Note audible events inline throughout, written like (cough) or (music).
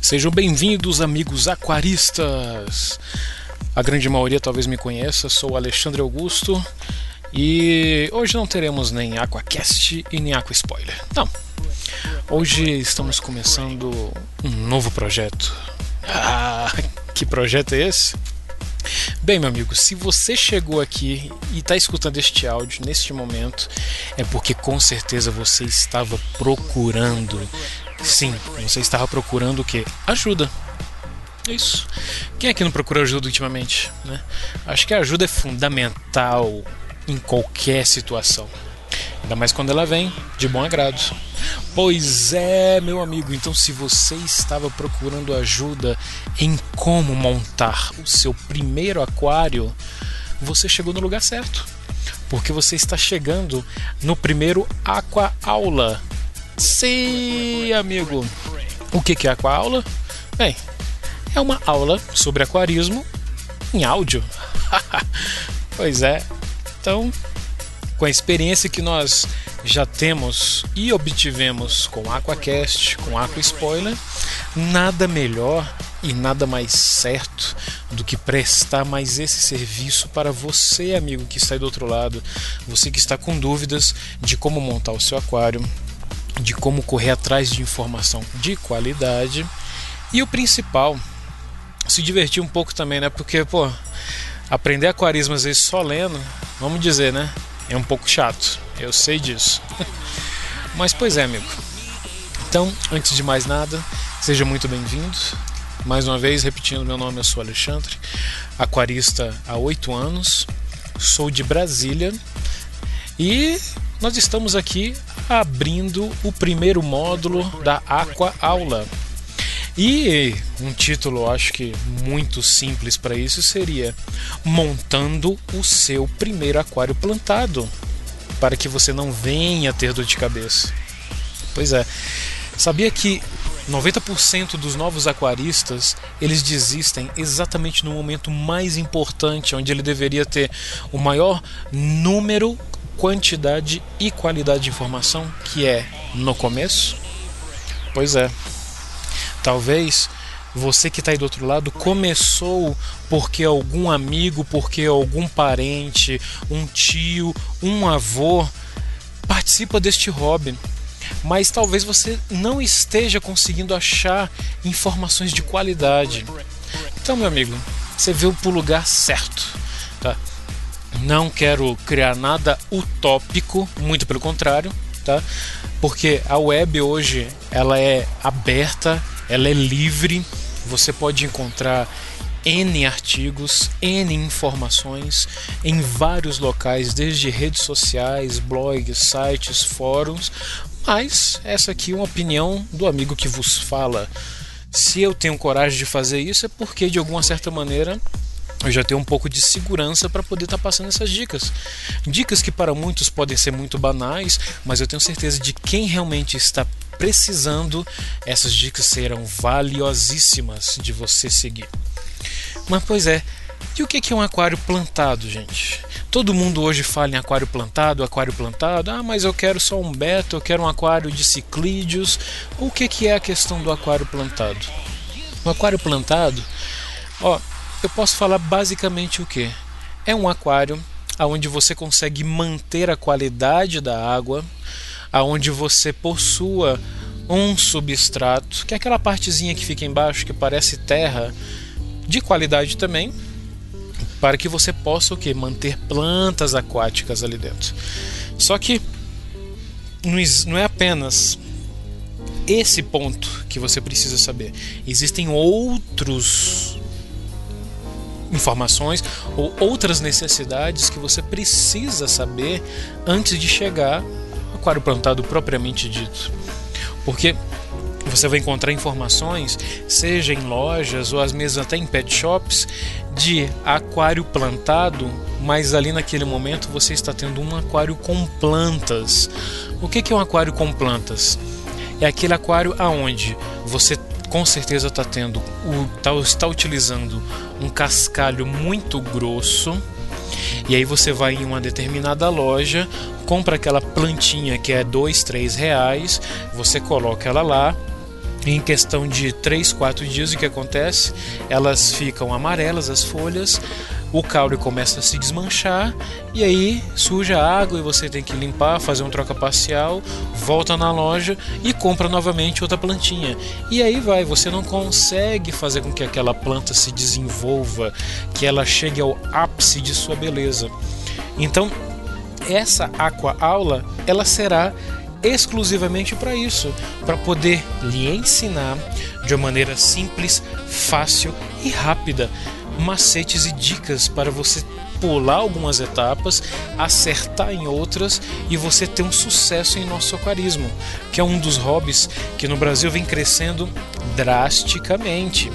Sejam bem-vindos, amigos aquaristas. A grande maioria talvez me conheça, sou Alexandre Augusto e hoje não teremos nem Aquacast e nem Aqua Spoiler. Não. Hoje estamos começando um novo projeto. Ah, que projeto é esse? Bem, meu amigo, se você chegou aqui e está escutando este áudio neste momento, é porque com certeza você estava procurando Sim, você estava procurando o que? Ajuda. É isso. Quem é que não procura ajuda ultimamente? Né? Acho que a ajuda é fundamental em qualquer situação. Ainda mais quando ela vem de bom agrado. Pois é, meu amigo, então se você estava procurando ajuda em como montar o seu primeiro aquário, você chegou no lugar certo. Porque você está chegando no primeiro Aqua Aula Sim, amigo. O que é aula? Bem, é uma aula sobre aquarismo em áudio. (laughs) pois é. Então, com a experiência que nós já temos e obtivemos com Aquacast, com Aqua Spoiler, nada melhor e nada mais certo do que prestar mais esse serviço para você, amigo que está aí do outro lado, você que está com dúvidas de como montar o seu aquário, de como correr atrás de informação de qualidade e o principal, se divertir um pouco também, né? Porque, pô, aprender aquarismo às vezes só lendo, vamos dizer, né? É um pouco chato, eu sei disso. (laughs) Mas, pois é, amigo. Então, antes de mais nada, seja muito bem-vindo. Mais uma vez, repetindo meu nome, eu sou Alexandre, aquarista há oito anos, sou de Brasília e nós estamos aqui abrindo o primeiro módulo da Aqua Aula. E um título, acho que muito simples para isso seria Montando o seu primeiro aquário plantado, para que você não venha ter dor de cabeça. Pois é. Sabia que 90% dos novos aquaristas eles desistem exatamente no momento mais importante, onde ele deveria ter o maior número quantidade e qualidade de informação que é no começo? Pois é. Talvez você que está aí do outro lado começou porque algum amigo, porque algum parente, um tio, um avô participa deste hobby. Mas talvez você não esteja conseguindo achar informações de qualidade. Então, meu amigo, você veio para o lugar certo. Não quero criar nada utópico, muito pelo contrário, tá? Porque a web hoje ela é aberta, ela é livre, você pode encontrar N artigos, N informações em vários locais, desde redes sociais, blogs, sites, fóruns. Mas essa aqui é uma opinião do amigo que vos fala. Se eu tenho coragem de fazer isso é porque de alguma certa maneira eu já tenho um pouco de segurança para poder estar tá passando essas dicas. Dicas que para muitos podem ser muito banais, mas eu tenho certeza de quem realmente está precisando, essas dicas serão valiosíssimas de você seguir. Mas pois é, e o que é um aquário plantado, gente? Todo mundo hoje fala em aquário plantado, aquário plantado. Ah, mas eu quero só um beta, eu quero um aquário de ciclídeos. O que é a questão do aquário plantado? O aquário plantado, ó, eu posso falar basicamente o que? É um aquário onde você consegue manter a qualidade da água, aonde você possua um substrato, que é aquela partezinha que fica embaixo que parece terra, de qualidade também, para que você possa o que manter plantas aquáticas ali dentro. Só que não é apenas esse ponto que você precisa saber. Existem outros informações ou outras necessidades que você precisa saber antes de chegar ao aquário plantado propriamente dito. Porque você vai encontrar informações, seja em lojas ou às vezes até em pet shops, de aquário plantado, mas ali naquele momento você está tendo um aquário com plantas. O que é um aquário com plantas? É aquele aquário aonde você com certeza está tendo, tá, está utilizando um cascalho muito grosso. E aí você vai em uma determinada loja, compra aquela plantinha que é dois, três reais, você coloca ela lá em questão de 3, 4 dias, o que acontece? Elas ficam amarelas, as folhas, o caule começa a se desmanchar e aí suja a água e você tem que limpar, fazer um troca parcial, volta na loja e compra novamente outra plantinha. E aí vai, você não consegue fazer com que aquela planta se desenvolva, que ela chegue ao ápice de sua beleza. Então, essa aqua aula, ela será exclusivamente para isso, para poder lhe ensinar de uma maneira simples, fácil e rápida macetes e dicas para você pular algumas etapas, acertar em outras e você ter um sucesso em nosso aquarismo, que é um dos hobbies que no Brasil vem crescendo drasticamente,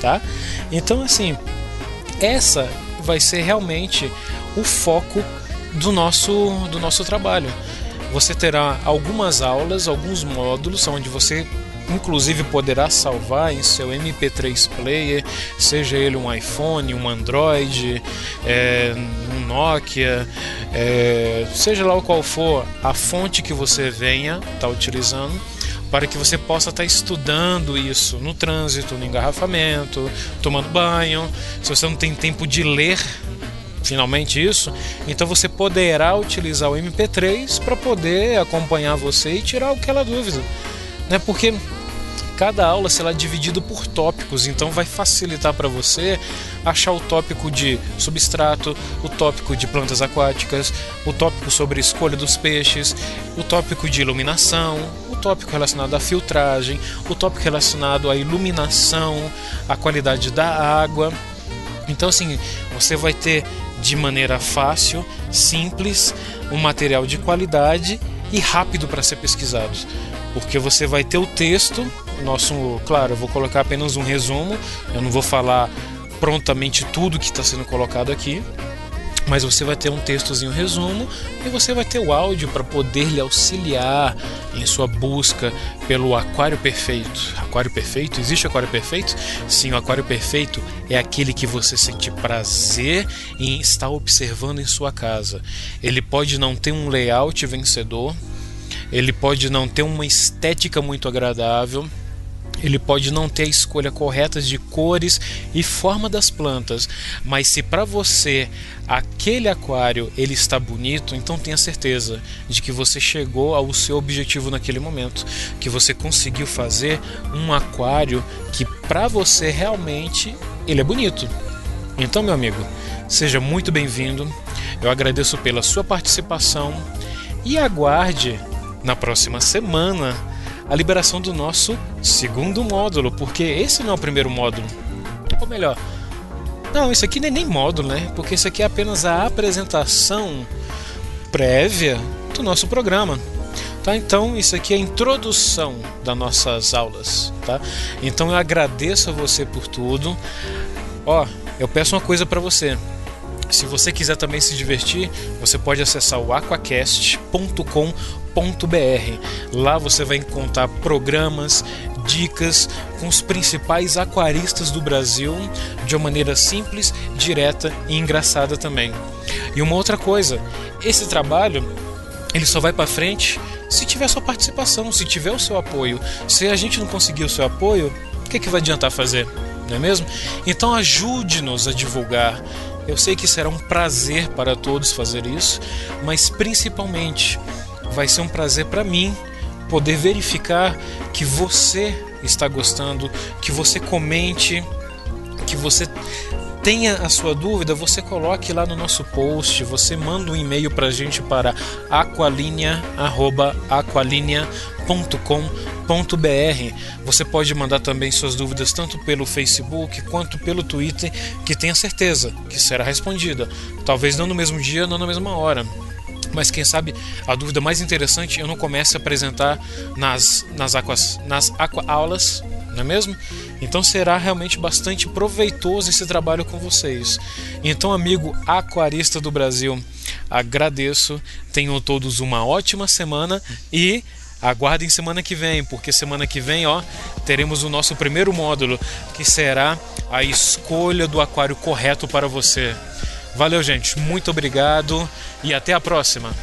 tá? Então assim, essa vai ser realmente o foco do nosso do nosso trabalho. Você terá algumas aulas, alguns módulos onde você inclusive poderá salvar em seu MP3 player, seja ele um iPhone, um Android, é, um Nokia, é, seja lá o qual for a fonte que você venha estar tá utilizando para que você possa estar tá estudando isso no trânsito, no engarrafamento, tomando banho. Se você não tem tempo de ler finalmente isso, então você poderá utilizar o MP3 para poder acompanhar você e tirar aquela dúvida, né? Porque cada aula será dividido por tópicos, então vai facilitar para você achar o tópico de substrato, o tópico de plantas aquáticas, o tópico sobre escolha dos peixes, o tópico de iluminação, o tópico relacionado à filtragem, o tópico relacionado à iluminação, à qualidade da água. Então assim, você vai ter de maneira fácil, simples, um material de qualidade e rápido para ser pesquisado. Porque você vai ter o texto, nosso, claro, eu vou colocar apenas um resumo, eu não vou falar prontamente tudo que está sendo colocado aqui, mas você vai ter um textozinho resumo e você vai ter o áudio para poder lhe auxiliar em sua busca pelo aquário perfeito. Aquário perfeito? Existe aquário perfeito? Sim, o aquário perfeito é aquele que você sente prazer em estar observando em sua casa. Ele pode não ter um layout vencedor, ele pode não ter uma estética muito agradável, ele pode não ter a escolha correta de cores e forma das plantas, mas se para você aquele aquário ele está bonito, então tenha certeza de que você chegou ao seu objetivo naquele momento, que você conseguiu fazer um aquário que para você realmente ele é bonito. Então, meu amigo, seja muito bem-vindo. Eu agradeço pela sua participação e aguarde na próxima semana a liberação do nosso segundo módulo, porque esse não é o primeiro módulo. Ou melhor, não, isso aqui não é nem módulo, né? Porque isso aqui é apenas a apresentação prévia do nosso programa. Tá? Então, isso aqui é a introdução das nossas aulas, tá? Então, eu agradeço a você por tudo. Ó, eu peço uma coisa para você. Se você quiser também se divertir, você pode acessar o aquacast.com Lá você vai encontrar programas, dicas com os principais aquaristas do Brasil de uma maneira simples, direta e engraçada também. E uma outra coisa, esse trabalho ele só vai para frente se tiver sua participação, se tiver o seu apoio. Se a gente não conseguir o seu apoio, o que, que vai adiantar fazer? Não é mesmo? Então ajude-nos a divulgar. Eu sei que será um prazer para todos fazer isso, mas principalmente vai ser um prazer para mim poder verificar que você está gostando, que você comente, que você tenha a sua dúvida, você coloque lá no nosso post, você manda um e-mail para a gente para aqualinha@aqualinha.com.br. Você pode mandar também suas dúvidas tanto pelo Facebook quanto pelo Twitter, que tenha certeza que será respondida. Talvez não no mesmo dia, não na mesma hora, mas quem sabe a dúvida mais interessante eu não comece a apresentar nas, nas, aquas, nas aqua aulas, não é mesmo? Então será realmente bastante proveitoso esse trabalho com vocês. Então, amigo aquarista do Brasil, agradeço. Tenham todos uma ótima semana e aguardem semana que vem, porque semana que vem, ó, teremos o nosso primeiro módulo, que será a escolha do aquário correto para você. Valeu, gente. Muito obrigado e até a próxima.